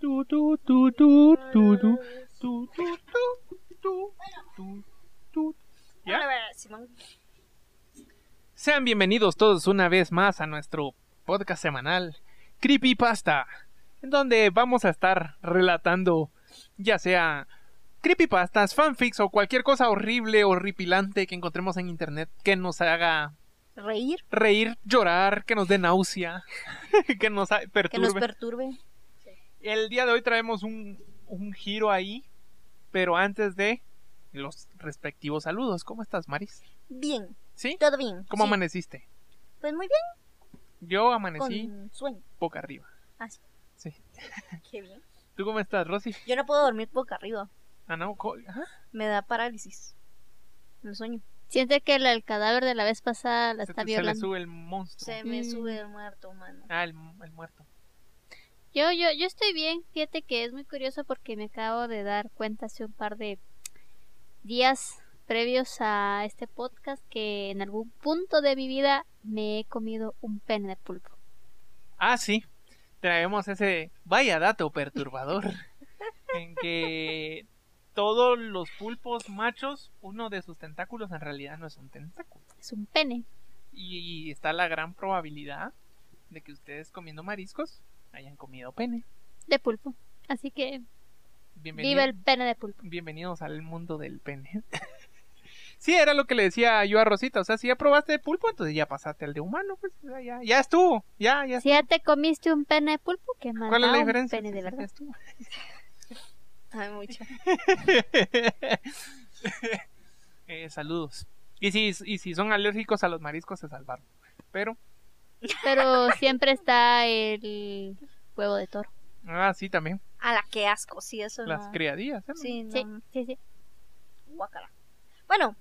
Tu, tu, tu, tu, tu, tu, tu, tu, tu, tu, tu, tu. ¿Ya? Ahora, a ver, Simón. Sean bienvenidos todos una vez más a nuestro podcast semanal Creepypasta, en donde vamos a estar relatando ya sea creepypastas, fanfics o cualquier cosa horrible, horripilante que encontremos en internet que nos haga Reír, reír, llorar, que nos dé náusea, que nos ha- que nos perturbe. perturbe. El día de hoy traemos un, un giro ahí, pero antes de los respectivos saludos. ¿Cómo estás, Maris? Bien, ¿Sí? todo bien. ¿Cómo sí. amaneciste? Pues muy bien, Yo amanecí con sueño. boca arriba. Ah, sí. Sí. Qué bien. ¿Tú cómo estás, Rosy? Yo no puedo dormir boca arriba. Ah, no. ¿ah? Me da parálisis. El sueño. Siente que el, el cadáver de la vez pasada la Se, está te- se le violando. sube el monstruo. Se me Mm. sube el muerto, mano. Ah, el, el muerto. Yo, yo, yo estoy bien. Fíjate que es muy curioso porque me acabo de dar cuenta hace un par de días previos a este podcast que en algún punto de mi vida me he comido un pene de pulpo. Ah, sí. Traemos ese vaya dato perturbador. en que todos los pulpos machos, uno de sus tentáculos en realidad no es un tentáculo. Es un pene. Y está la gran probabilidad de que ustedes comiendo mariscos hayan comido pene. de pulpo. Así que Bienvenido- viva el pene de pulpo. Bienvenidos al mundo del pene. sí, era lo que le decía yo a Rosita. O sea, si ya probaste de pulpo, entonces ya pasaste al de humano. Pues ya, ya, ya estuvo. Ya, ya Si ya te comiste un pene de pulpo, que más ¿Cuál es la un diferencia? pene de Ya verdad. estuvo. Mucho. Eh, saludos. Y si, y si son alérgicos a los mariscos, se salvaron. Pero, Pero siempre está el huevo de toro. ah, sí, también. A la que asco, sí, eso Las no. criadillas. ¿eh? Sí, no. Sí, sí, sí. Guácala. Bueno,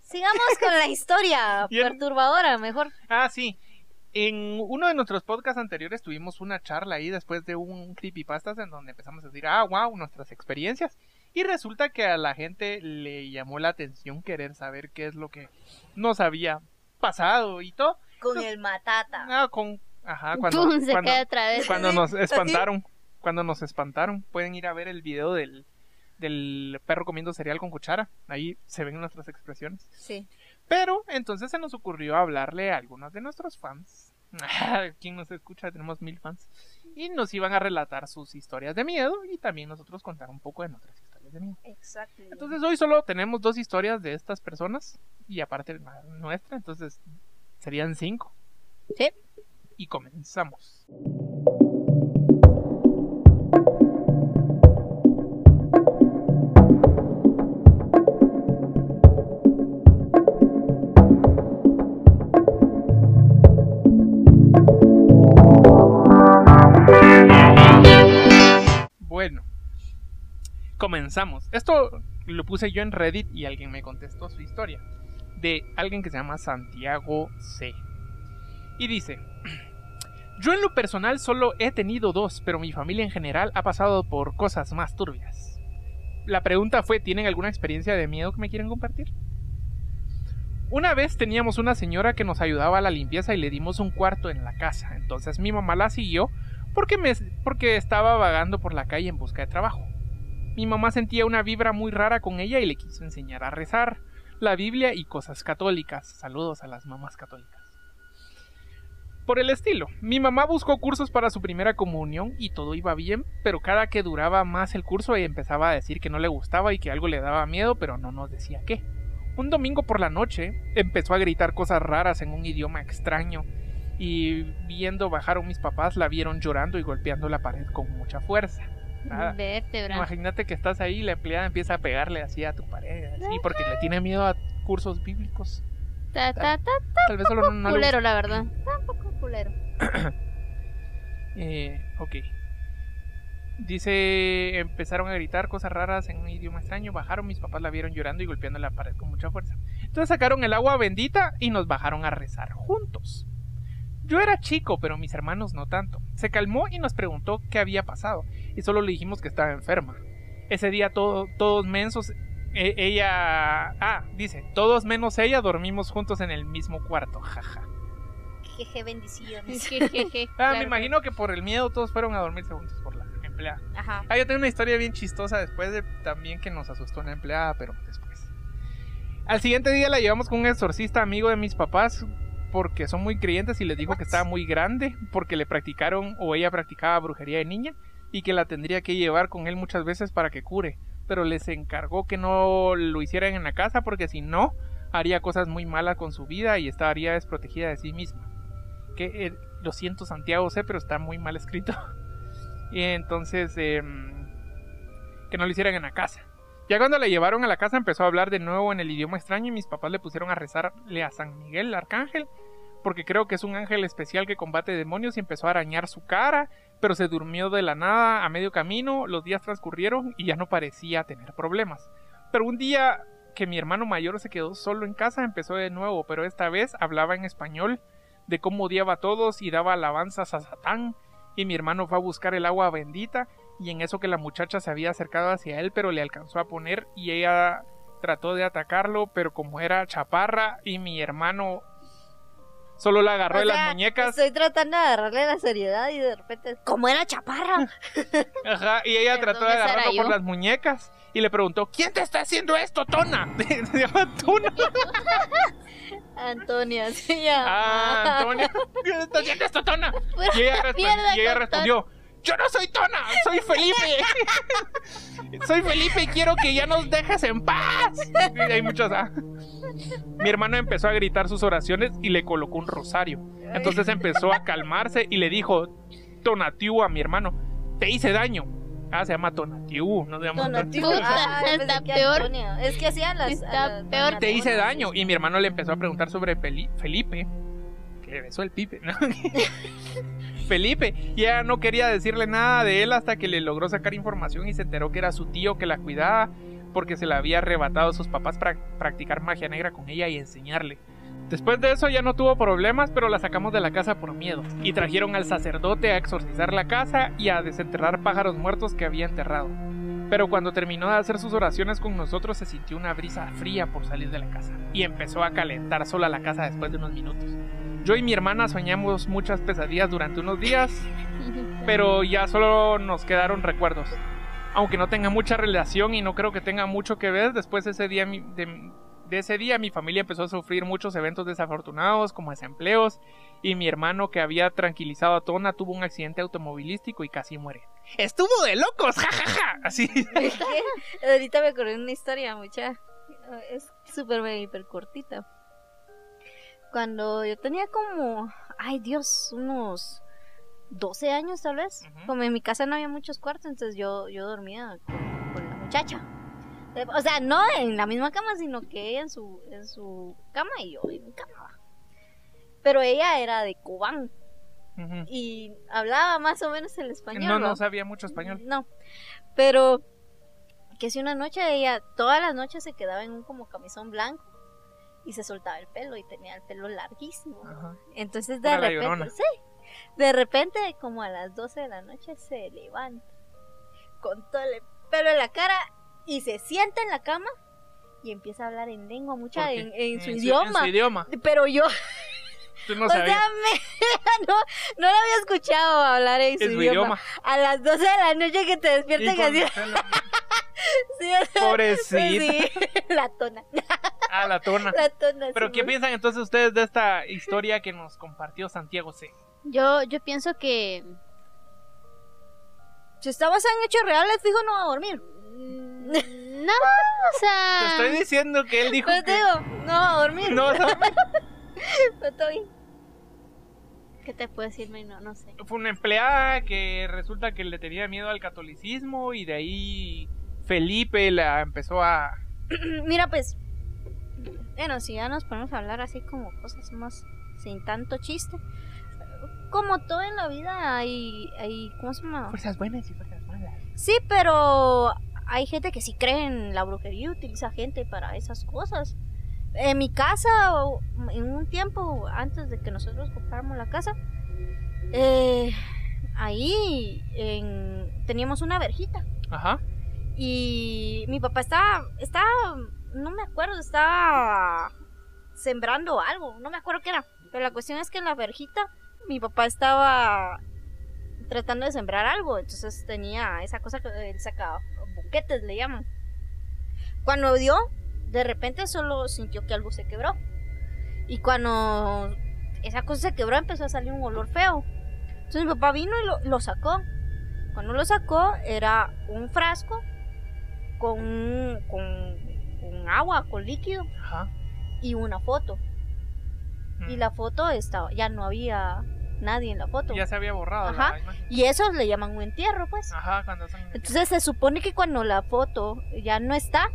sigamos con la historia perturbadora, mejor. Ah, sí. En uno de nuestros podcasts anteriores tuvimos una charla ahí después de un creepypastas en donde empezamos a decir, ah, wow, nuestras experiencias. Y resulta que a la gente le llamó la atención querer saber qué es lo que nos había pasado y todo. Con el matata. Ah, con... Ajá, cuando, Pum, se cuando, cae otra vez. cuando nos espantaron. Cuando nos espantaron. Pueden ir a ver el video del, del perro comiendo cereal con cuchara. Ahí se ven nuestras expresiones. Sí. Pero entonces se nos ocurrió hablarle a algunos de nuestros fans. Quien nos escucha, tenemos mil fans. Y nos iban a relatar sus historias de miedo y también nosotros contar un poco de nuestras historias de miedo. Exacto. Entonces hoy solo tenemos dos historias de estas personas y aparte la nuestra, entonces serían cinco. Sí. Y comenzamos. Comenzamos. Esto lo puse yo en Reddit y alguien me contestó su historia. De alguien que se llama Santiago C. Y dice, yo en lo personal solo he tenido dos, pero mi familia en general ha pasado por cosas más turbias. La pregunta fue, ¿tienen alguna experiencia de miedo que me quieren compartir? Una vez teníamos una señora que nos ayudaba a la limpieza y le dimos un cuarto en la casa. Entonces mi mamá la siguió porque, me, porque estaba vagando por la calle en busca de trabajo. Mi mamá sentía una vibra muy rara con ella y le quiso enseñar a rezar, la Biblia y cosas católicas. Saludos a las mamás católicas. Por el estilo, mi mamá buscó cursos para su primera comunión y todo iba bien, pero cada que duraba más el curso ella empezaba a decir que no le gustaba y que algo le daba miedo, pero no nos decía qué. Un domingo por la noche empezó a gritar cosas raras en un idioma extraño y viendo bajaron mis papás la vieron llorando y golpeando la pared con mucha fuerza. Nada. Vértebra. Imagínate que estás ahí y la empleada empieza a pegarle así a tu pared, así, porque le tiene miedo a cursos bíblicos. Ta, ta, ta, Tal vez solo no, no le culero, la verdad. Tampoco culero. Eh, ok. Dice, empezaron a gritar cosas raras en un idioma extraño, bajaron, mis papás la vieron llorando y golpeando la pared con mucha fuerza. Entonces sacaron el agua bendita y nos bajaron a rezar juntos. Yo era chico, pero mis hermanos no tanto. Se calmó y nos preguntó qué había pasado, y solo le dijimos que estaba enferma. Ese día todo- todos mensos, e- ella... Ah, dice, todos menos ella dormimos juntos en el mismo cuarto, jaja. Jejeje, bendiciones. Jejeje, Ah, claro. me imagino que por el miedo todos fueron a dormirse juntos por la empleada. Ajá. Ah, yo tengo una historia bien chistosa después de también que nos asustó una empleada, pero después. Al siguiente día la llevamos con un exorcista amigo de mis papás porque son muy creyentes y les dijo que estaba muy grande porque le practicaron o ella practicaba brujería de niña y que la tendría que llevar con él muchas veces para que cure, pero les encargó que no lo hicieran en la casa porque si no haría cosas muy malas con su vida y estaría desprotegida de sí misma. Que eh, lo siento Santiago sé, pero está muy mal escrito. Y entonces, em, que no lo hicieran en la casa. Ya cuando la llevaron a la casa empezó a hablar de nuevo en el idioma extraño y mis papás le pusieron a rezarle a San Miguel, el arcángel, porque creo que es un ángel especial que combate demonios y empezó a arañar su cara, pero se durmió de la nada a medio camino, los días transcurrieron y ya no parecía tener problemas. Pero un día que mi hermano mayor se quedó solo en casa empezó de nuevo, pero esta vez hablaba en español de cómo odiaba a todos y daba alabanzas a Satán y mi hermano fue a buscar el agua bendita y en eso que la muchacha se había acercado hacia él pero le alcanzó a poner y ella trató de atacarlo pero como era chaparra y mi hermano solo la agarró O de sea, las muñecas Estoy tratando de agarrarle la seriedad y de repente, como era chaparra. Ajá, y ella ¿De trató de agarrarlo por las muñecas y le preguntó ¿quién te está haciendo esto Tona? se llama Tona Antonia se llama. ah Antonio ¿quién te está haciendo esto Tona? y ella, resp- Mierda y ella respondió yo no soy Tona, soy Felipe. soy Felipe y quiero que ya nos dejes en paz. Y hay muchos. ah. Mi hermano empezó a gritar sus oraciones y le colocó un rosario. Entonces empezó a calmarse y le dijo Tonatiu a mi hermano, te hice daño. Ah, se llama Tonatiu, no se llama. Tonatiu. Ah, está peor. Es que hacían las. Está a las peor. Te hice daño. Y mi hermano le empezó a preguntar sobre Felipe. Que le besó el pipe, ¿no? Felipe. Y ella no quería decirle nada de él hasta que le logró sacar información y se enteró que era su tío que la cuidaba porque se la había arrebatado a sus papás para practicar magia negra con ella y enseñarle. Después de eso ya no tuvo problemas, pero la sacamos de la casa por miedo. Y trajeron al sacerdote a exorcizar la casa y a desenterrar pájaros muertos que había enterrado. Pero cuando terminó de hacer sus oraciones con nosotros se sintió una brisa fría por salir de la casa y empezó a calentar sola la casa después de unos minutos. Yo y mi hermana soñamos muchas pesadillas durante unos días, pero ya solo nos quedaron recuerdos. Aunque no tenga mucha relación y no creo que tenga mucho que ver, después de ese día mi- de, de ese día mi familia empezó a sufrir muchos eventos desafortunados como desempleos y mi hermano que había tranquilizado a Tona tuvo un accidente automovilístico y casi muere. Estuvo de locos, jajaja. Así. ¿Qué? Ahorita me acordé una historia, mucha. Es súper hiper cortita. Cuando yo tenía como, ay Dios, unos 12 años tal vez. Como en mi casa no había muchos cuartos, entonces yo, yo dormía con, con la muchacha. Eh, O sea, no en la misma cama, sino que ella en su, en su cama y yo en mi cama. Pero ella era de Cubán Ujú. y hablaba más o menos el español. No, ¿va? no sabía mucho español. No. Pero que si una noche ella, todas las noches se quedaba en un como camisón blanco y se soltaba el pelo y tenía el pelo larguísimo. Ajá. Entonces de la repente, sí, de repente como a las 12 de la noche se levanta con todo el pelo en la cara y se sienta en la cama y empieza a hablar en lengua mucha en, en su En idioma. en su idioma. Pero yo, Tú no o sabías. sea, me- no, no lo había escuchado hablar en su, idioma. idioma. A las 12 de la noche que te Y despierten así. Sí, Pobrecita. sí, la tona. Ah, la tona. La tona. Pero sí, ¿qué piensan entonces ustedes de esta historia que nos compartió Santiago C? Yo, yo pienso que Si está basada en hechos reales, fijo, no va a dormir. mm, no, o Te sea, estoy diciendo que él dijo Pero te que digo, no va a dormir. no, no, Pero está bien. ¿qué te puedo decir? No, no sé. fue una empleada que resulta que le tenía miedo al catolicismo y de ahí Felipe la empezó a Mira, pues. Bueno, si ya nos ponemos a hablar así como cosas más sin tanto chiste. Como todo en la vida hay, hay ¿cómo se llama? fuerzas buenas y fuerzas malas. Sí, pero hay gente que sí cree en la brujería y utiliza gente para esas cosas. En mi casa, en un tiempo antes de que nosotros compráramos la casa, eh, ahí en- teníamos una verjita. Ajá. Y mi papá estaba, estaba, no me acuerdo, estaba sembrando algo, no me acuerdo qué era. Pero la cuestión es que en la verjita mi papá estaba tratando de sembrar algo, entonces tenía esa cosa que él sacaba, buquetes le llaman. Cuando dio, de repente solo sintió que algo se quebró. Y cuando esa cosa se quebró empezó a salir un olor feo. Entonces mi papá vino y lo, lo sacó. Cuando lo sacó era un frasco con, con, con agua, con líquido Ajá. y una foto. Y Mm. la foto estaba, ya no había nadie en la foto. Ya se había borrado Ajá. la imagen. Y eso le llaman un entierro, pues. Ajá, cuando son... Entonces se supone que cuando la foto ya no está,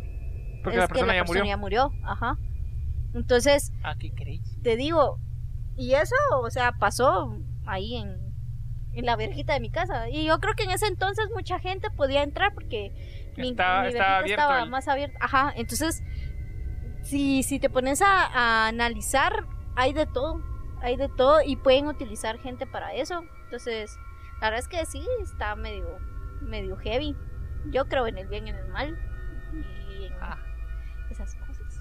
Porque es la persona que la ya persona murió. ya murió. Ajá. Entonces, Ah, qué crazy. te digo, y eso, o sea, pasó ahí en, en la verjita de mi casa. Y yo creo que en ese entonces mucha gente podía entrar porque mi, abierto estaba el- más abierta. Ajá, entonces, si, si te pones a, a analizar, hay de todo. Hay de todo y pueden utilizar gente para eso. Entonces, la verdad es que sí, está medio, medio heavy. Yo creo en el bien y en el mal. Y en Ah, esas cosas.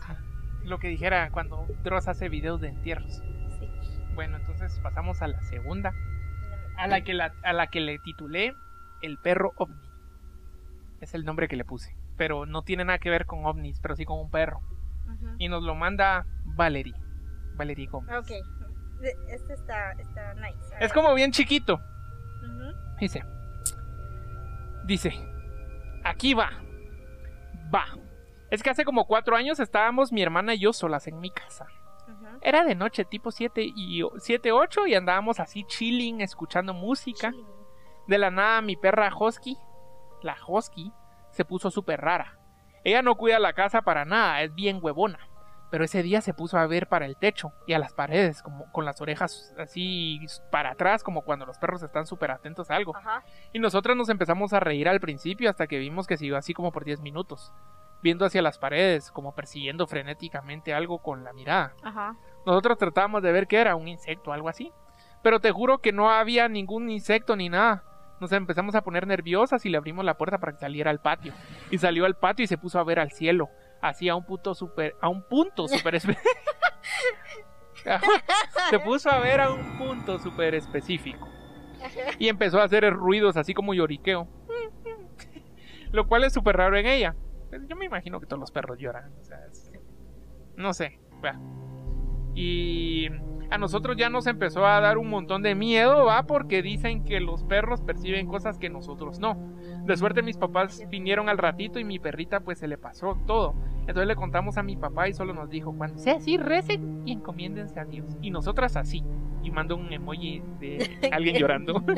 lo que dijera cuando Dross hace videos de entierros. Sí. Bueno, entonces pasamos a la segunda, a la que, la, a la que le titulé El perro ovni. Es el nombre que le puse, pero no tiene nada que ver con ovnis, pero sí con un perro. Y nos lo manda Valerie. Valerie Gómez. Ok. Este está, está nice. Es como bien chiquito. Dice. Dice. Aquí va. Va. Es que hace como cuatro años estábamos mi hermana y yo solas en mi casa. Era de noche, tipo 7 y 7, 8 y andábamos así chilling, escuchando música. Chilling. De la nada mi perra Husky, la Husky, se puso súper rara. Ella no cuida la casa para nada, es bien huevona. Pero ese día se puso a ver para el techo y a las paredes, como con las orejas así para atrás, como cuando los perros están súper atentos a algo. Ajá. Y nosotros nos empezamos a reír al principio hasta que vimos que siguió así como por 10 minutos, viendo hacia las paredes, como persiguiendo frenéticamente algo con la mirada. Ajá. Nosotros tratábamos de ver qué era, un insecto o algo así. Pero te juro que no había ningún insecto ni nada. Nos empezamos a poner nerviosas y le abrimos la puerta para que saliera al patio. Y salió al patio y se puso a ver al cielo. Así a un punto super, a un punto super Se puso a ver a un punto súper específico. Y empezó a hacer ruidos así como lloriqueo. Lo cual es súper raro en ella. Pues yo me imagino que todos los perros lloran. o sea, No sé. Y a nosotros ya nos empezó a dar un montón de miedo, ¿va? Porque dicen que los perros perciben cosas que nosotros no. De suerte mis papás vinieron al ratito y mi perrita pues se le pasó todo. Entonces le contamos a mi papá y solo nos dijo, cuando sea así, recen y encomiéndense a Dios. Y nosotras así. Y mandó un emoji de alguien llorando.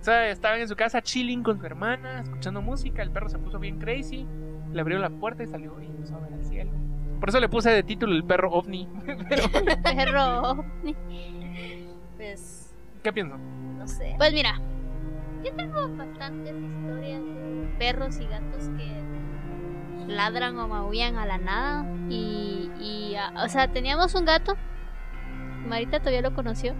Sea, estaban en su casa chilling con su hermana, escuchando música, el perro se puso bien crazy, le abrió la puerta y salió y empezó a ver al cielo. Por eso le puse de título el perro ovni. Pero, Perro. Pues, ¿qué pienso? no sé. Pues mira, yo tengo bastantes historias de perros y gatos que ladran o maullan a la nada. Y, y, o sea, teníamos un gato, Marita todavía lo conoció,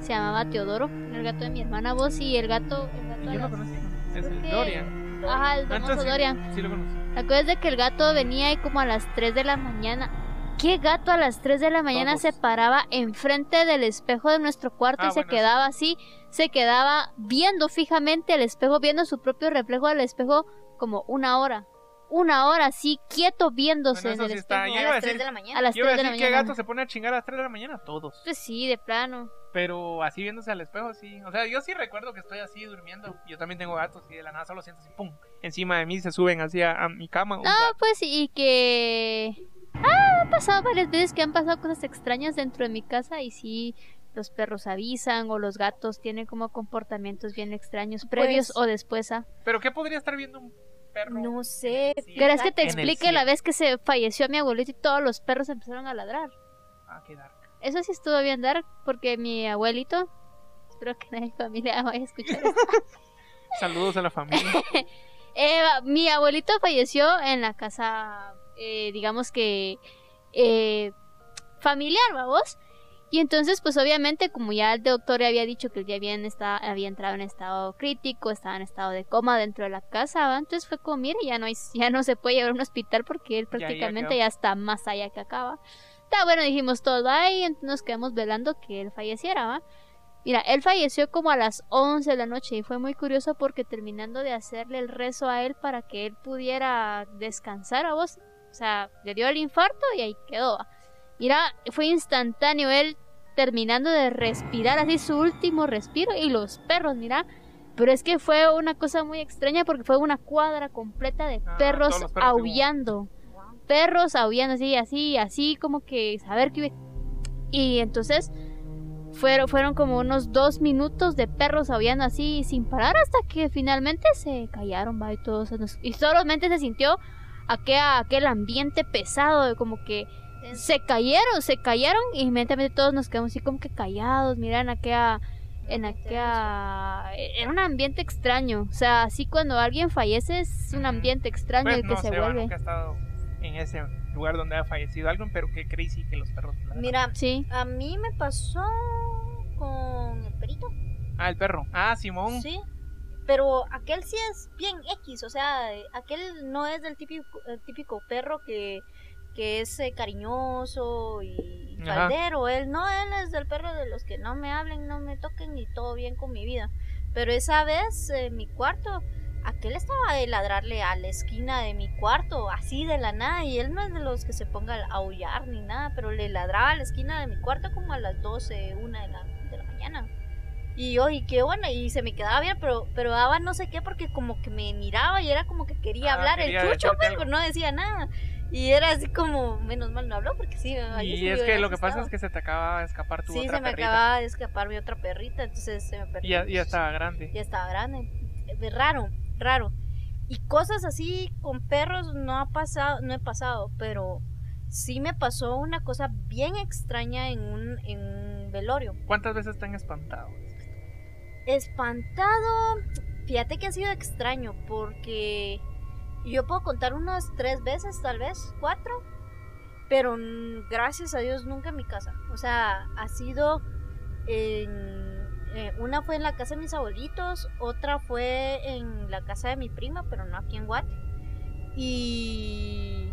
se llamaba Teodoro, el gato de mi hermana vos y el gato... El gato Yo lo conocí. Es el Dorian. Ajá, el famoso sí, Dorian. Sí, lo conocí. De que el gato venía y como a las 3 de la mañana. ¿Qué gato a las 3 de la mañana Todos. se paraba enfrente del espejo de nuestro cuarto Ah, y se bueno, quedaba así? Se quedaba viendo fijamente al espejo, viendo su propio reflejo del espejo como una hora. Una hora así, quieto viéndose Bueno, en el sí espejo. yo a iba a las 3 decir- de la mañana. A las Yo iba a 3 de la decir que mañana. gato se pone a chingar a las 3 de la mañana, todos. Pues sí, de plano. Pero así viéndose al espejo, sí. O sea, yo sí recuerdo que estoy así durmiendo. Yo también tengo gatos y de la nada solo siento así, pum. Encima de mí se suben así a, a mi cama. No, gato. pues y que... Ah, ha pasado varias veces que han pasado cosas extrañas dentro de mi casa y sí, los perros avisan o los gatos tienen como comportamientos bien extraños previos Pues- o después a... Pero ¿qué podría estar viendo un perro? No sé. ¿Querés que te explique la vez que se falleció mi abuelito y todos los perros empezaron a ladrar? Ah, qué dark. Eso sí estuvo bien dar porque mi abuelito... Espero que nadie de mi familia vaya a escuchar esto. Saludos a la familia. Eh, mi abuelito falleció en la casa, eh, digamos que eh, familiar, vamos. Y entonces, pues obviamente, como ya el doctor había dicho que él ya había, esta- había entrado en estado crítico, estaba en estado de coma dentro de la casa, ¿va? entonces fue como, mire, ya no, hay, ya no se puede llevar a un hospital porque él Ya, ya prácticamente ya, está más allá que acaba. Está bueno, dijimos todo ahí, entonces nos quedamos velando que él falleciera, ¿va? Mira, él falleció como a las 11 de la noche y fue muy curioso porque terminando de hacerle el rezo a él para que él pudiera descansar a vos, o sea, le dio el infarto y ahí quedó. ¿va? Mira, fue instantáneo él terminando de respirar así su último respiro y los perros, mira. Pero es que fue una cosa muy extraña porque fue una cuadra completa de Ah, perros todos aullando. Perros aullando así, así, así como que saber que... Y entonces fueron, fueron como unos dos minutos de perros aullando así sin parar hasta que finalmente se callaron, va, y todo se nos- Y solamente se sintió aquel, aquel ambiente pesado de como que se cayeron, se cayeron y inmediatamente todos nos quedamos así como que callados, miran aquella en aquella era un ambiente extraño, o sea, así cuando alguien fallece es un ambiente extraño Pues el que no se va, vuelve. nunca he estado en ese lugar donde ha fallecido alguien, pero qué crazy que los perros. Mira, Sí. a mí me pasó con el perito. Ah, el perro. Ah, Simón. Sí. Pero aquel sí es bien X, o sea, aquel no es del típico, el típico perro que, que es eh, cariñoso y Ajá. faldero. Él no, él es del perro de los que no me hablen, no me toquen y todo bien con mi vida. Pero esa vez en mi cuarto, aquel estaba de ladrarle a la esquina de mi cuarto, así de la nada, y él no es de los que se ponga a aullar ni nada, pero le ladraba a la esquina de mi cuarto como a las 12, una de la, de la mañana. Y yo, y qué bueno, y se me quedaba bien, pero, pero daba no sé qué, porque como que me miraba y era como que quería Ah, hablar quería el chucho, decirte pues, pero no decía nada. Y era así como, menos mal no habló, porque sí, sí Y es que lo que pasa es que se te acaba de escapar tu Sí, otra se me perrita. acababa de escapar mi otra perrita, entonces se me perdió. Y ya, ya estaba grande. Ya estaba grande. Es raro, raro. Y cosas así con perros no ha pasado, no he pasado, pero sí me pasó una cosa bien extraña en un, en un velorio. ¿Cuántas veces te han espantado? Espantado, fíjate que ha sido extraño porque yo puedo contar unas tres veces, tal vez, cuatro, pero gracias a Dios nunca en mi casa. O sea, ha sido en, eh, una fue en la casa de mis abuelitos, otra fue en la casa de mi prima, pero no aquí en Guate, y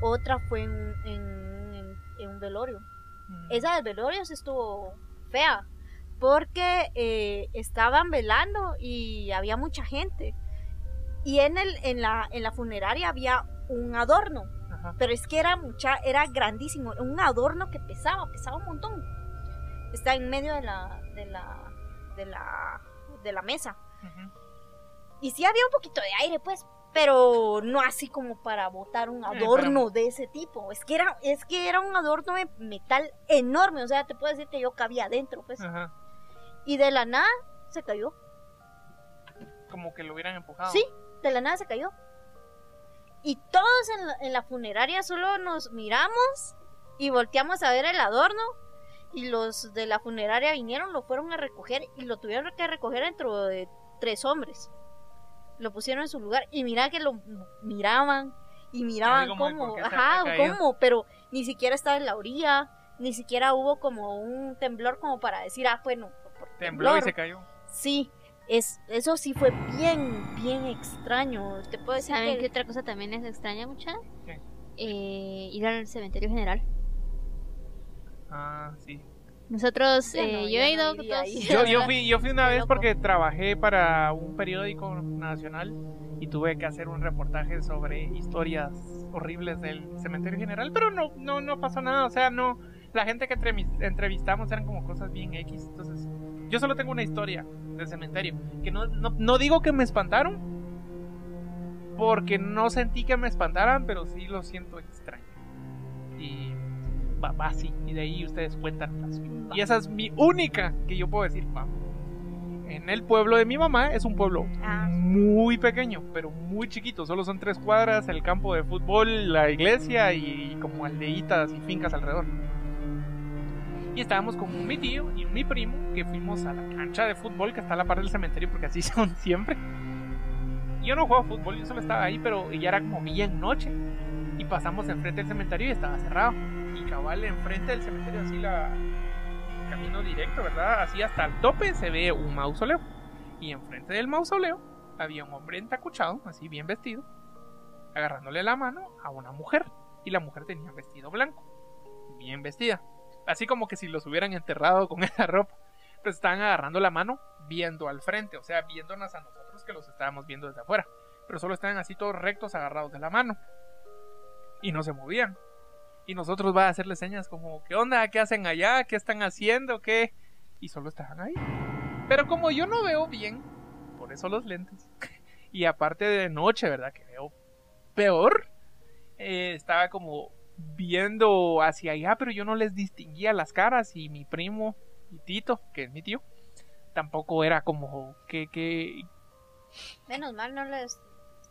otra fue en, en- en- en un velorio. Mm. Esa del velorio sí estuvo fea. Porque eh, estaban velando y había mucha gente. Y en, el, en, la, en la funeraria había un adorno. Ajá. Pero es que era mucha, era grandísimo. Un adorno que pesaba, pesaba un montón. Está en medio de la, de la, de la, de la mesa. Y sí había un poquito de aire, pues, pero no así como para botar un adorno de ese tipo. Es que era, es que era un adorno de metal enorme, o sea, te puedo decir que yo cabía adentro, pues. Ajá. Y de la nada se cayó. Como que lo hubieran empujado. Sí, de la nada se cayó. Y todos en la, en la funeraria solo nos miramos y volteamos a ver el adorno. Y los de la funeraria vinieron, lo fueron a recoger y lo tuvieron que recoger dentro de tres hombres. Lo pusieron en su lugar y mira que lo miraban y miraban como cómo, ajá, cómo, pero ni siquiera estaba en la orilla, ni siquiera hubo como un temblor como para decir, ah, bueno, por y se cayó. Sí, es, eso sí fue bien, bien extraño. Te puedo decir ¿Saben que- otra cosa también es extraña mucha? ¿Qué? Eh, ir al cementerio general. Ah, sí. Nosotros, no, eh, yo he ido no. Yo, yo fui, yo fui una vez porque trabajé para un periódico nacional y tuve que hacer un reportaje sobre historias horribles del cementerio general, pero no, no, no pasó nada, o sea, no, la gente que entrevis- entrevistamos eran como cosas bien X, entonces yo solo tengo una historia del cementerio, que no, no, no digo que me espantaron, porque no sentí que me espantaran, pero sí lo siento extraño. Y va, va así, y de ahí ustedes cuentan la suya. Y esa es mi única que yo puedo decir, va. En el pueblo de mi mamá es un pueblo Ah. muy pequeño, pero muy chiquito. Solo son tres cuadras, el campo de fútbol, la iglesia y como aldeitas y fincas alrededor. Y estábamos con mi tío y mi primo que fuimos a la cancha de fútbol que está a la par del cementerio porque así son siempre. Yo no juego fútbol, yo solo estaba ahí, pero ya era como bien noche. Y pasamos enfrente del cementerio y estaba cerrado. Y cabal enfrente del cementerio, así la camino directo, ¿verdad? Así hasta el tope se ve un mausoleo. Y enfrente del mausoleo había un hombre entacuchado, así bien vestido, agarrándole la mano a una mujer. Y la mujer tenía vestido blanco. bien vestida. Así como que si los hubieran enterrado con esa ropa. Pero estaban agarrando la mano viendo al frente, o sea, viéndonos a nosotros que los estábamos viendo desde afuera. Pero solo estaban así todos rectos agarrados de la mano. Y no se movían. Y nosotros va a hacerles señas como, ¿qué onda? ¿Qué hacen allá? ¿Qué están haciendo? ¿Qué? Y solo estaban ahí. Pero como yo no veo bien, por eso los lentes. y aparte de noche, ¿verdad? Que veo peor. eh, estaba como viendo hacia allá, pero yo no les distinguía las caras. Y mi primo, y Tito, que es mi tío, tampoco era como que, que... Menos mal no les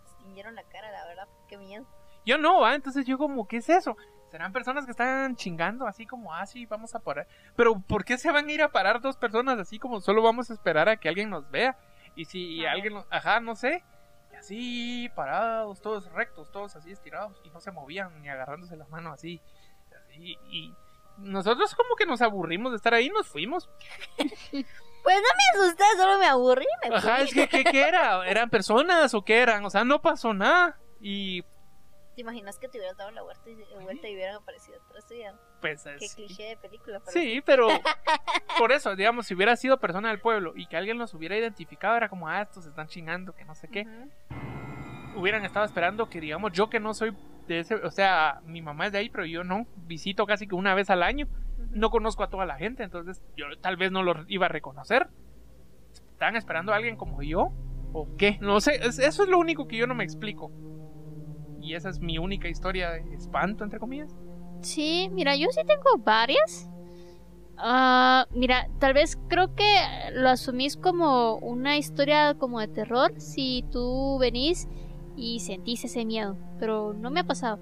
distinguieron la cara, la verdad. Qué miedo. Yo no, ¿va? Entonces yo como, ¿qué es eso? Serán personas que están chingando así como, ah, sí, vamos a parar. Pero ¿por qué se van a ir a parar dos personas así como solo vamos a esperar a que alguien nos vea? Y si Ajá. alguien, nos- ajá, no sé. Así, parados, todos rectos, todos así estirados. Y no se movían ni agarrándose las manos así. así y nosotros como que nos aburrimos de estar ahí y nos fuimos. Pues no me asusté, solo me aburrí. Me fui. Ajá, es que, ¿qué, qué era? ¿Eran personas o qué eran? O sea, no pasó nada. Y ¿Te imaginas que te hubieras dado la vuelta y, vuelta y hubieran aparecido atrás tuya? Pues Qué cliché de película. pero Sí, pero por eso, digamos, si hubiera sido persona del pueblo y que alguien los hubiera identificado, era como, ah, estos se están chingando, que no sé qué. Hubieran estado esperando que, digamos, yo que no soy de ese, o sea, mi mamá es de ahí, pero yo no, visito casi que una vez al año, no conozco a toda la gente, entonces yo tal vez no los iba a reconocer. ¿Estaban esperando a alguien como yo? ¿O qué? No sé, es- eso es lo único que yo no me explico. Y esa es mi única historia de espanto, entre comillas. Sí, mira, yo sí tengo varias. Ah, mira, tal vez creo que lo asumís como una historia como de terror si tú venís y sentís ese miedo, pero no me ha pasado.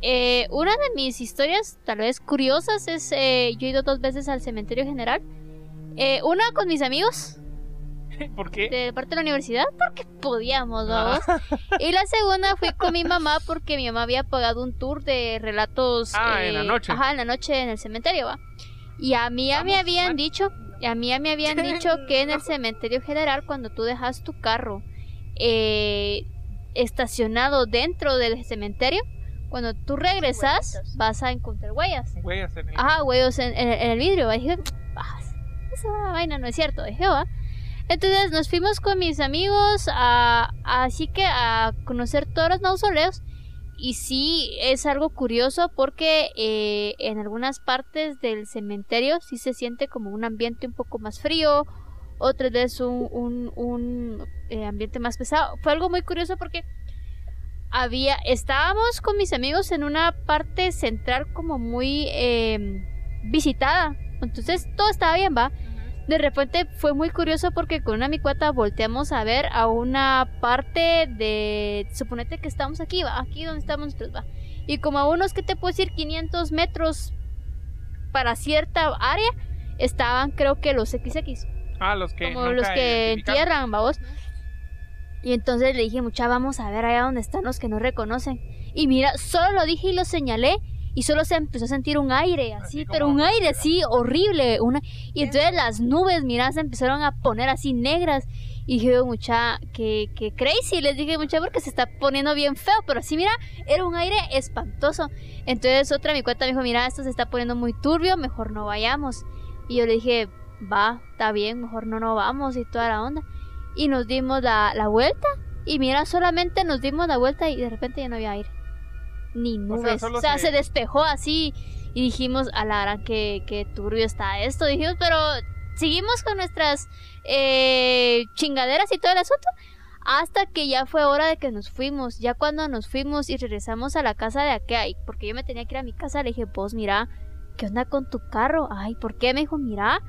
Eh, una de mis historias, tal vez curiosas, es eh, yo he ido dos veces al cementerio general. Eh, una con mis amigos ¿Por qué? de parte de la universidad, porque podíamos, Ah. vamos. Y la segunda fui con mi mamá porque mi mamá había pagado un tour de relatos. Ah, en la noche. Ajá, en la noche en el cementerio, va. Y a mí ya me habían man. dicho, y a mí ya me habían dicho que en el cementerio general, cuando tú dejas tu carro eh, estacionado dentro del cementerio, cuando tú regresas, vas a encontrar huellas. Huellas en el- Ajá, huevos en, en- en el vidrio. va. Y dije, "Ah, esa vaina no es cierto, dije, va. Entonces nos fuimos con mis amigos a, así que a conocer todos los mausoleos. Y sí, es algo curioso porque eh, en algunas partes del cementerio sí se siente como un ambiente un poco más frío, otras veces un, un, un, eh, ambiente más pesado. Fue algo muy curioso porque había, estábamos con mis amigos en una parte central como muy eh, visitada. Entonces todo estaba bien, va. De repente fue muy curioso porque con una micuata volteamos a ver a una parte de... Suponete que estamos aquí, va. Aquí donde estamos nosotros, va. Y como a unos, que te puedo decir? 500 metros para cierta área, estaban creo que los XX. Ah, los que. como los que entierran, vamos. Y entonces le dije, mucha, vamos a ver allá donde están los que no reconocen. Y mira, solo lo dije y lo señalé. Y solo se empezó a sentir un aire, así, Así pero un aire así horrible. Una... Y entonces las nubes, mira, se empezaron a poner así negras. Y dije, mucha, que, que crazy. Les dije, mucha, porque se está poniendo bien feo. Pero así, mira, era un aire espantoso. Entonces otra mi cuenta me dijo, mira, esto se está poniendo muy turbio, mejor no vayamos. Y yo le dije, va, está bien, mejor no nos vamos y toda la onda. Y nos dimos la, la vuelta. Y mira, solamente nos dimos la vuelta y de repente ya no había aire. Ni nubes. O sea, se- se... despejó así. Y dijimos, a la gran que, que turbio está esto. Dijimos, pero seguimos con nuestras eh, chingaderas y todo el asunto. Hasta que ya fue hora de que nos fuimos. Ya cuando nos fuimos y regresamos a la casa de aquel, porque yo me tenía que ir a mi casa, le dije, vos mira, ¿qué onda con tu carro? Ay, ¿por qué? Me dijo, mira,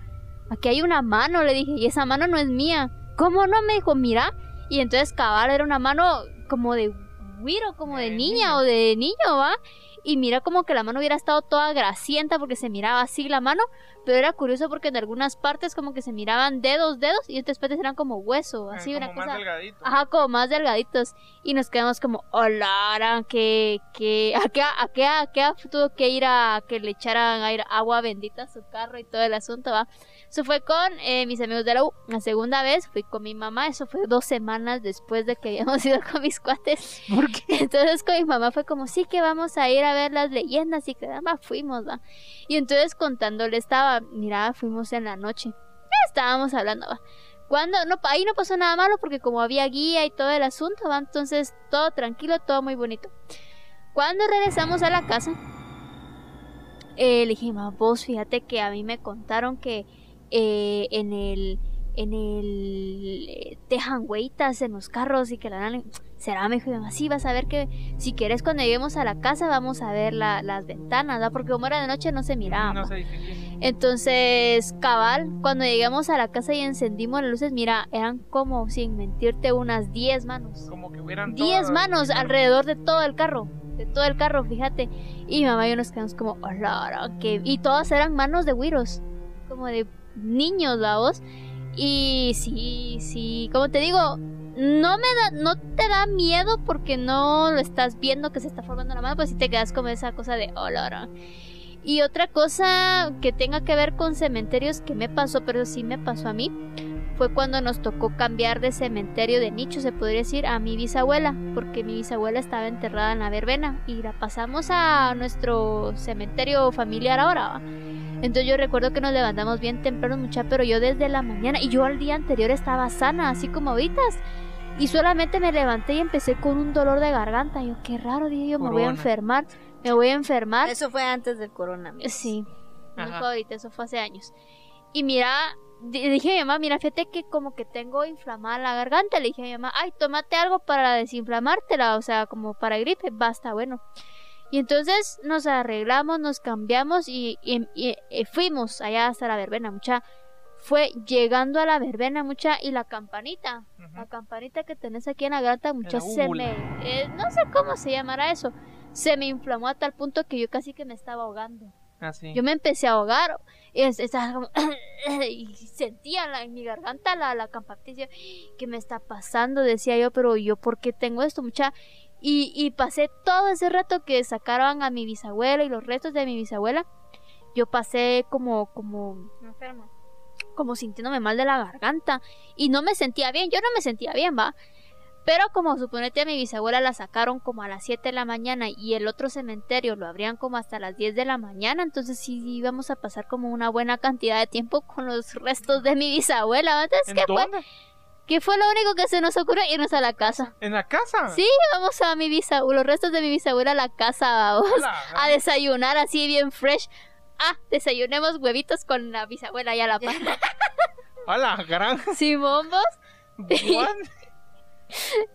aquí hay una mano, le dije, y esa mano no es mía. ¿Cómo no? Me dijo, mira. Y entonces cabal era una mano como de güiro, como de De niña niño. o de niño, ¿va? Y mira como que la mano hubiera estado toda grasienta porque se miraba así la mano, pero era curioso porque en algunas partes como que se miraban dedos, dedos, y otras partes eran como hueso, Ah, así como una más cosa. delgadito. Ajá, como más delgaditos. Y nos quedamos como, hola, que, que, a qué, a qué, a qué tuvo que ir a que le echaran aire- agua bendita a su carro y todo el asunto, va. Eso fue con eh, mis amigos de la U. La segunda vez fui con mi mamá, eso fue dos semanas después de que habíamos ido con mis cuates. ¿Por qué? Entonces con mi mamá fue como, sí que vamos a ir a ver las leyendas y que nada más fuimos, va. Y entonces contándole estaba, mira, fuimos en la noche. Estábamos hablando, va. Cuando, no, ahí no pasó nada malo porque como había guía y todo el asunto, va, entonces todo tranquilo, todo muy bonito. Cuando regresamos a la casa, eh, le dije, vos fíjate que a mí me contaron que eh, en el, en el, eh, hueitas en los carros y que la dan, será, me dijo mi mamá, sí, vas a ver que si quieres cuando lleguemos a la casa vamos a ver la- las ventanas, ¿va? porque como era de noche no se miraba. No se. Entonces, cabal, cuando llegamos a la casa y encendimos las luces, mira, eran como, sin mentirte, unas 10 manos. Como que hubieran 10 todas manos alrededor de todo el carro. De todo el carro, fíjate. Y mi mamá y yo nos quedamos como, hola, que Y todas eran manos de güiros. Como de niños, la voz. Y sí, sí, como te digo, no me da, no te da miedo porque no lo estás viendo que se está formando la mano, pues si te quedas como esa cosa de hola. Y otra cosa que tenga que ver con cementerios que me pasó, pero sí me pasó a mí, fue cuando nos tocó cambiar de cementerio de nicho, se podría decir, a mi bisabuela, porque mi bisabuela estaba enterrada en la verbena y la pasamos a nuestro cementerio familiar ahora. Entonces yo recuerdo que nos levantamos bien temprano, mucha, pero yo desde la mañana y yo al día anterior estaba sana, así como ahorita. Y solamente me levanté y empecé con un dolor de garganta. Yo, qué raro, dije yo, me voy a enfermar, me voy a enfermar. Eso fue antes del coronavirus. Sí, no Ajá. fue ahorita, eso fue hace años. Y mira, di- dije a mi mamá, mira, fíjate que como que tengo inflamada la garganta. Le dije a mi mamá, ay, tómate algo para desinflamártela, o sea, como para gripe, basta, bueno. Y entonces nos arreglamos, nos cambiamos y, y- y- y fuimos allá hasta la verbena, mucha. Fue llegando a la verbena, mucha, y la campanita, Ujú. la campanita que tenés aquí en la garganta, mucha, se me... eh, no sé cómo se llamará eso. Se me inflamó a tal punto que yo casi que me estaba ahogando. Así. Yo me empecé a ahogar y es- sentía la- en mi garganta la, la decía, ¿qué me está pasando? Decía yo, pero yo, ¿por qué tengo esto, mucha? Y, y pasé todo ese rato que sacaron a mi bisabuela y los restos de mi bisabuela. Yo pasé como, como, Enferma. como sintiéndome mal de la garganta y no me sentía bien, yo no me sentía bien, va. Pero como suponete a mi bisabuela la sacaron como a las 7 de la mañana y el otro cementerio lo abrían como hasta las 10 de la mañana, entonces sí íbamos a pasar como una buena cantidad de tiempo con los restos de mi bisabuela. Entonces, ¿En ¿qué fue? dónde? ¿Qué fue lo único que se nos ocurrió? Irnos a la casa. ¿En la casa? Sí, vamos a mi bisabuela, los restos de mi bisabuela a la casa, vamos a desayunar así bien fresh. Ah, desayunemos huevitos con la bisabuela y a la par. Hola, gran. Simón, vos.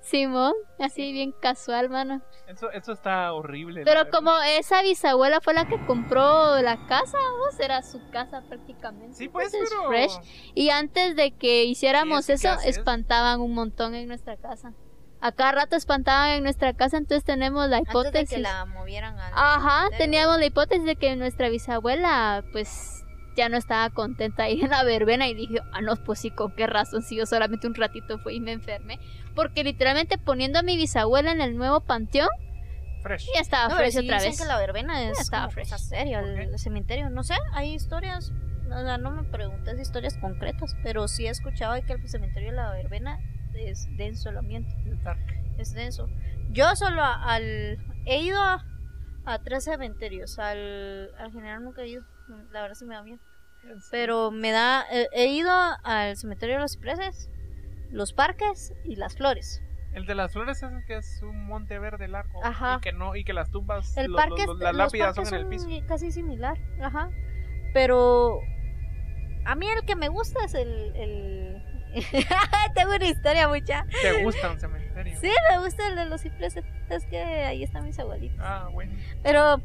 Simón, así bien casual, mano. Eso, eso está horrible. Pero como esa bisabuela fue la que compró la casa, vos era su casa prácticamente. Sí, pues, Entonces, pero. fresh. Y antes de que hiciéramos Sí, es que eso, espantaban un montón en nuestra casa. A cada rato espantaban en nuestra casa, entonces tenemos la Antes hipótesis. de que la movieran al Ajá, teníamos la hipótesis de que nuestra bisabuela, pues, ya no estaba contenta ahí en la verbena y dije, ah, no, pues sí, con qué razón, si yo solamente un ratito fui y me enfermé. Porque literalmente poniendo a mi bisabuela en el nuevo panteón, Fresh. ya estaba No, pero fresh sí otra dicen vez. que la verbena es estaba como fresh. cosa seria, ¿Por el, cementerio. No sé, hay historias, o sea, no me preguntes historias concretas, pero sí he escuchado que el cementerio de la verbena es denso el ambiente, es denso. Yo solo a- al he ido a, a tres cementerios, al, al general nunca he ido, la verdad sí me da miedo. Pero me da, he, he ido al cementerio de los cipreses, los parques y las flores. El de las flores es el que es un monte verde largo. Ajá. Y que no, y que las tumbas, El parque, las lápidas son en el piso. casi similar, ajá. Pero a mí el que me gusta es el, el... tengo una historia mucha. ¿Te gusta un cementerio? Sí, me gusta el de los cipreses. Es que ahí están mis abuelitos. Ah, bueno. Pero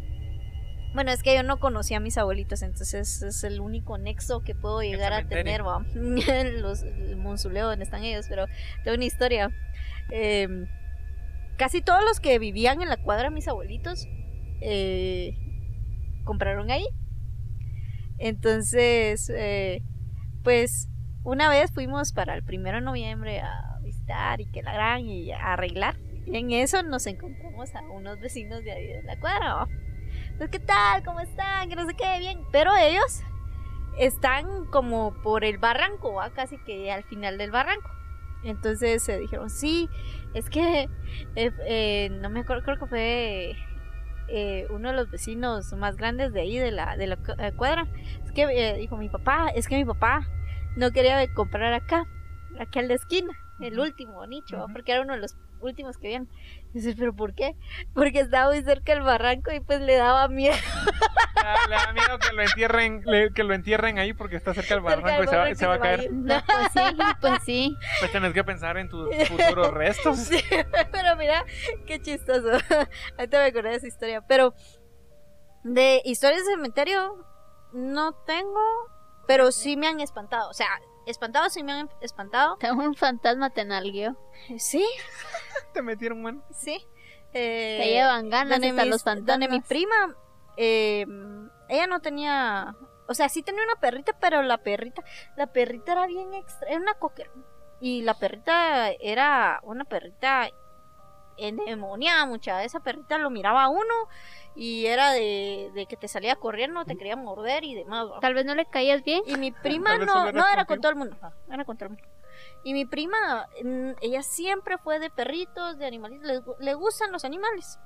bueno, es que yo no conocía a mis abuelitos, entonces es el único nexo que puedo llegar a tener, va. Los, el donde están ellos, pero tengo una historia. Eh, casi todos los que vivían en la cuadra, mis abuelitos, eh, compraron ahí. Entonces, eh, pues una vez fuimos para el primero de noviembre a visitar y que la gran y a arreglar. Y en eso nos encontramos a unos vecinos de ahí de la cuadra. Pues, ¿qué tal? ¿Cómo están? Que no sé qué, bien. Pero ellos están como por el barranco, ¿va? casi que al final del barranco. Entonces se dijeron, sí, es que eh, eh, no me acuerdo, creo que fue eh, uno de los vecinos más grandes de ahí, de la, de la eh, cuadra. Es que dijo mi papá, es que mi papá no quería comprar acá, acá al de esquina, el último nicho, porque era uno de los últimos que habían. Dice, pero ¿por qué? Porque estaba muy cerca del barranco y pues le daba miedo. Le, le da miedo que lo entierren, le- que lo entierren ahí porque está cerca del Cerca barranco y del se va, barranco se va a y caer. No, pues sí, pues sí. Pues tenés que pensar en tus futuros restos. Sí, pero mira, qué chistoso. Ahorita me acordé de esa historia. Pero de historias de cementerio no tengo, pero sí me han espantado. O sea, espantado sí me han espantado. Un fantasma te nalgueó. Sí, Te metieron mano. sí. Eh, Te llevan ganas donde mis- los fantasmas. donde mi prima, eh, ella no tenía, o sea, sí tenía una perrita, pero la perrita, la perrita era bien extra, era una cocker. Y la perrita era una perrita endemoniada, mucha. Esa perrita lo miraba a uno y era de, de que te salía corriendo, te quería morder y demás. Tal vez no le caías bien. Y mi prima no, solo era no era con todo el mundo, era con todo el mundo. Y mi prima, mm, ella siempre fue de perritos, de animalitos, le, gu- le gustan los animales.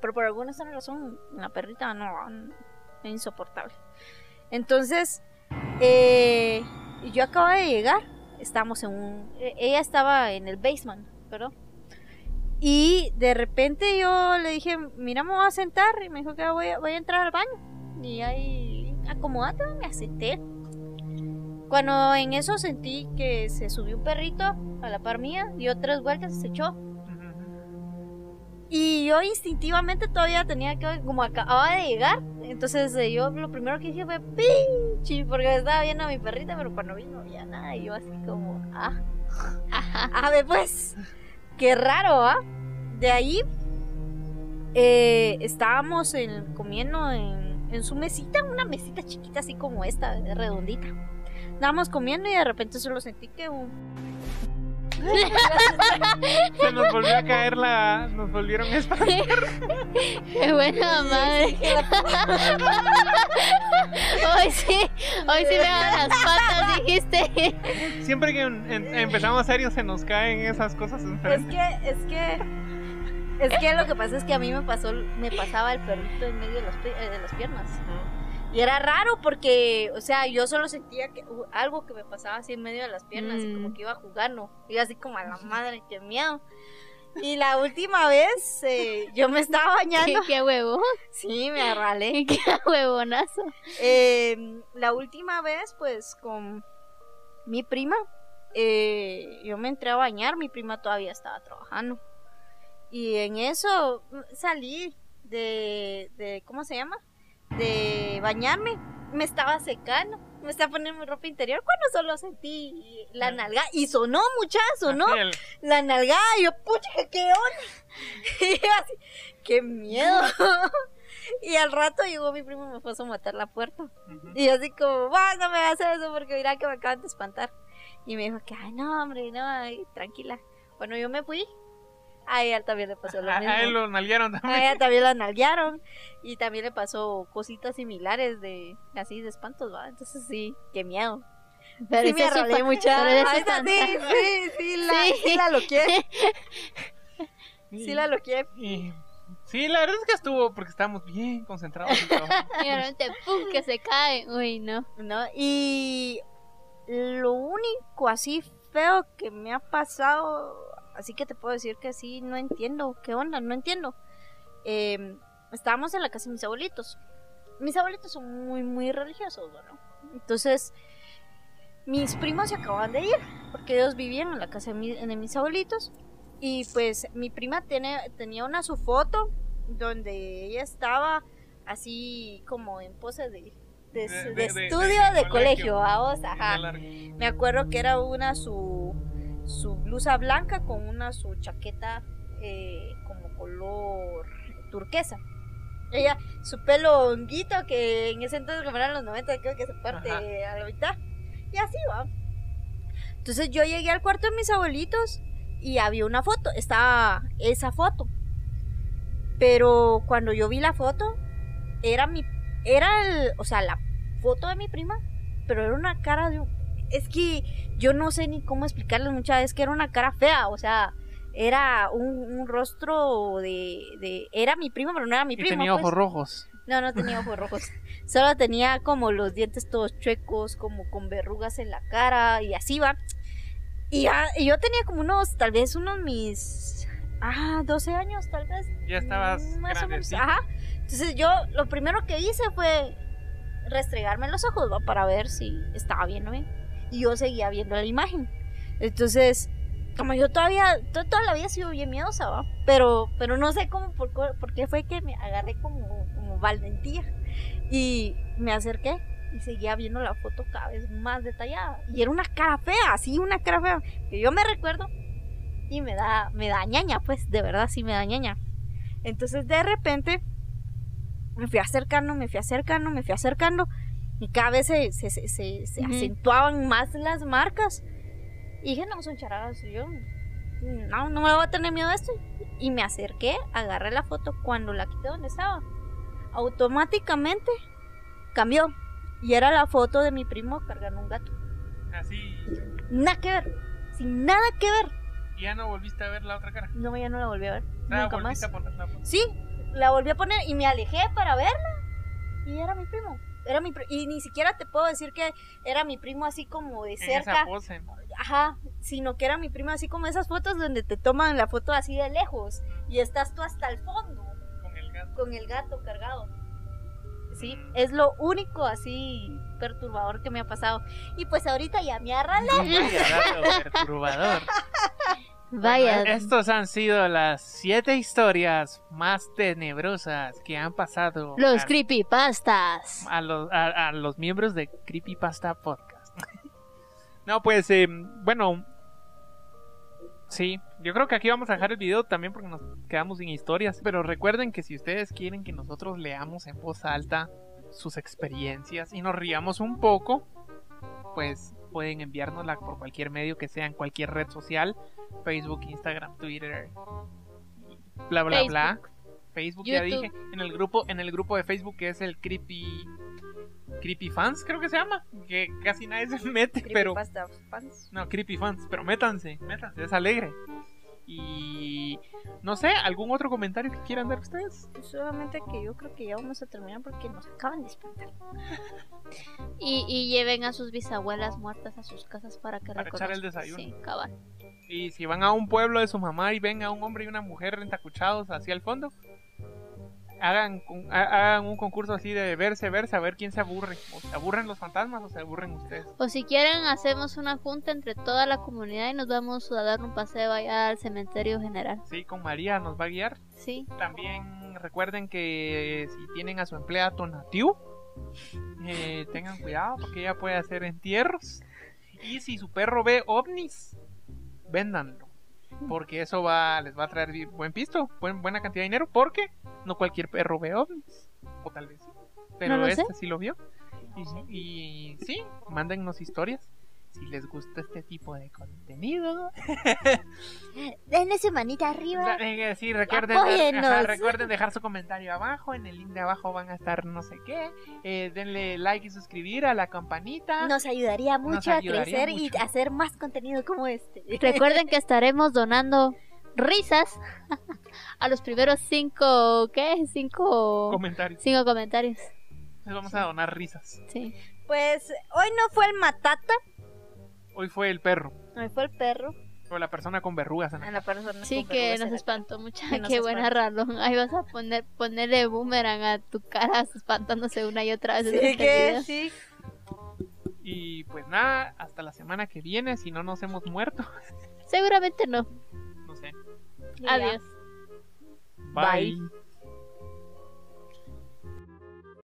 Pero por alguna razón, la perrita no, n- es insoportable. Entonces, eh, yo acabo de llegar, estamos en un... e- Ella estaba en el basement, perdón. Y de repente yo le dije, mira, me voy a sentar. Y me dijo que voy a, voy a entrar al baño. Y ahí, acomódate, me senté. Cuando en eso sentí que se subió un perrito a la par mía, dio tres vueltas y se echó. Y yo instintivamente todavía tenía que, como acababa de llegar, entonces eh, yo lo primero que dije fue pinche, porque estaba viendo a mi perrita, pero cuando vi no había nada, y yo así como, ah, a ver pues, qué raro, ¿ah? De ahí eh, estábamos en- comiendo en, en su mesita, una mesita chiquita así como esta, redondita. Estábamos comiendo y de repente solo sentí que un... Se nos volvió a caer la. Nos volvieron a espantar. Qué buena madre. Hoy sí, hoy sí me dan las patas, dijiste. Siempre que en- en- empezamos serio se nos caen esas cosas Es que, es que... Es que lo que pasa es que a mí me pasó, me pasaba el perrito en medio de pi- eh, de las piernas. Y era raro porque, o sea, yo solo sentía que algo que me pasaba así en medio de las piernas y como Mm. que iba jugando. Iba así como a la madre, qué miedo. Y la última vez eh, yo me estaba Qué, bañando. qué huevo. Sí, me arralé. Qué huevonazo. Eh, la última vez, pues, con mi prima, eh, yo me entré a bañar, mi prima todavía estaba trabajando. Y en eso mm, salí de, de ¿cómo se llama? De bañarme. Me estaba secando, me estaba poniendo mi ropa interior cuando solo sentí la nalga y sonó Así el- la nalgada y yo, pucha, ¿qué onda? Y yo así, qué miedo. y al rato llegó mi primo y me fue a matar la puerta. Y yo así como, va, no me hagas eso porque mira que me acaban de espantar. Y me dijo que, ay, no, hombre, no, ay, tranquila. Bueno, yo me fui. A ella también le pasó lo A, mismo. a él lo nalguearon A también. ella también la nalguearon. Y también le pasó cositas similares de, así, de espantos, ¿va? Entonces sí, qué miedo. Pero sí me fa- mucha. sí, sí, sí, la, Sí. sí la loqué. Sí la loqué. y- Sí, la verdad es que estuvo porque estábamos bien concentrados. en. Y de repente, ¡pum! que se cae. Uy, no. ¿no? Y lo único así feo que me ha pasado, así que te puedo decir que sí, no entiendo, ¿qué onda? No entiendo. Eh, estábamos en la casa de mis abuelitos. Mis abuelitos son muy, muy religiosos, ¿no? Entonces, mis primos se acaban de ir, porque ellos vivían en la casa de, mi- de mis abuelitos. Y pues mi prima tiene, tenía una su foto donde ella estaba así como en pose de, de, De- de de- de- estudio de colegio. colegio, vamos, ajá. Me acuerdo que era una su, su blusa blanca con una su chaqueta eh, como color turquesa. Ella, su pelo honguito, que en ese entonces, como eran los 90, creo que se parte Ajá. a la mitad. Y así va. Entonces yo llegué al cuarto de mis abuelitos y había una foto, estaba esa foto. Pero cuando yo vi la foto, era mi, era el, o sea, la foto de mi prima, pero era una cara de, un- es que yo no sé ni cómo explicarles muchas veces que era una cara fea, o sea, era un, un rostro de, de, era mi prima, pero no era mi Y prima. tenía pues. ojos rojos. No, no tenía ojos rojos. Solo tenía como los dientes todos chuecos, como con verrugas en la cara y así va. Y, ya- y yo tenía como unos, tal vez unos mis, ah, 12 años tal vez. Ya estabas Mm, Más o menos. Ajá. Entonces yo lo primero que hice fue restregarme los ojos ¿va? para ver si estaba bien o bien. Y yo seguía viendo la imagen. Entonces, como yo todavía, to- toda la vida he sido bien miedosa, ¿va? Pero, pero no sé cómo, por, qué fue que me agarré como, valentía. Y me acerqué y seguía viendo la foto cada vez más detallada. Y era una cara fea, así una cara fea. Que yo me recuerdo y me da, me da ñaña, pues, de verdad sí me da ñaña. Entonces de repente me fui acercando, me fui acercando, me fui acercando y cada vez se, se, se, se- se Ujú. acentuaban más las marcas. Y dije, no, son charadas. Y yo, no, no me voy a tener miedo a esto. Y me acerqué, agarré la foto cuando la quité donde estaba. Automáticamente cambió. Y era la foto de mi primo cargando un gato. Así. Nada que ver. Sin nada que ver. Y ya no volviste a ver la otra cara. No, ya no la volví a ver. Ah, Nunca más. a poner la foto. Sí, la volví a poner y me alejé para verla. Y era mi primo. Era mi y ni siquiera te puedo decir que era mi primo así como de En esa cerca. pose. Ajá, sino que era mi primo así como esas fotos donde te toman la foto así de lejos y estás tú hasta el fondo Con el gato. con el gato cargado. Sí, Mm. es lo único así perturbador que me ha pasado. Y pues ahorita ya me arralé. Perturbador. Vaya. Bueno, estos han sido las siete historias más tenebrosas que han pasado Los a, creepypastas. a los, a, a los miembros de Creepypasta Podcast. no, pues, eh, bueno, sí, yo creo que aquí vamos a dejar el video también porque nos quedamos sin historias. Pero recuerden que si ustedes quieren que nosotros leamos en voz alta sus experiencias y nos riamos un poco, pues pueden enviárnosla por cualquier medio que sea en cualquier red social, Facebook, Instagram, Twitter, bla bla bla. Facebook ya dije, en el grupo, en el grupo de Facebook que es el Creepy Creepy Fans, creo que se llama, que casi nadie se mete, pero fans. no, Creepy Fans, pero métanse, métanse, es alegre. Y no sé, algún otro comentario que quieran dar ustedes. Solamente que yo creo que ya vamos a terminar porque nos acaban de espantar. Y, y lleven a sus bisabuelas muertas a sus casas para que Para echar el desayuno. Sí, cabal. Y si van a un pueblo de su mamá y ven a un hombre y una mujer entacuchados hacia el fondo, hagan, hagan un concurso así de verse, verse, a ver quién se aburre. O se aburren los fantasmas o se aburren ustedes. O si quieren, hacemos una junta entre toda la comunidad y nos vamos a dar un paseo allá al cementerio general. Sí, con María nos va a guiar. Sí. También recuerden que si tienen a su empleada Tonatiu, eh, tengan cuidado porque ella puede hacer entierros. Y si su perro ve ovnis, véndanlo. Porque eso va, les va a traer buen pisto, buen- buena cantidad de dinero. Porque no cualquier perro ve ovnis. O tal vez sí. Pero No este sé. sí lo vio. Y, y sí, mándennos historias. Si les gusta este tipo de contenido. Denle su manita arriba. Sí, recuerden, ajá, recuerden dejar su comentario abajo. En el link de abajo van a estar no sé qué. Eh, denle like y suscribir a la campanita. Nos ayudaría mucho ayudaría a crecer mucho. y hacer más contenido como este. Recuerden que estaremos donando risas a los primeros cinco, ¿qué? Cinco, Comentarios. cinco comentarios. Les vamos a donar risas. Sí. Pues hoy no fue el matata, Hoy fue el perro. hoy fue el perro. O la persona con verrugas en la persona Sí con que nos espantó mucho. Qué buena ralón. Ahí vas a poner ponerle boomerang a tu cara espantándose una y otra vez. Sí, que sí. Y pues nada, hasta la semana que viene, si no nos hemos muerto. Seguramente no. Adiós. Bye. Bye.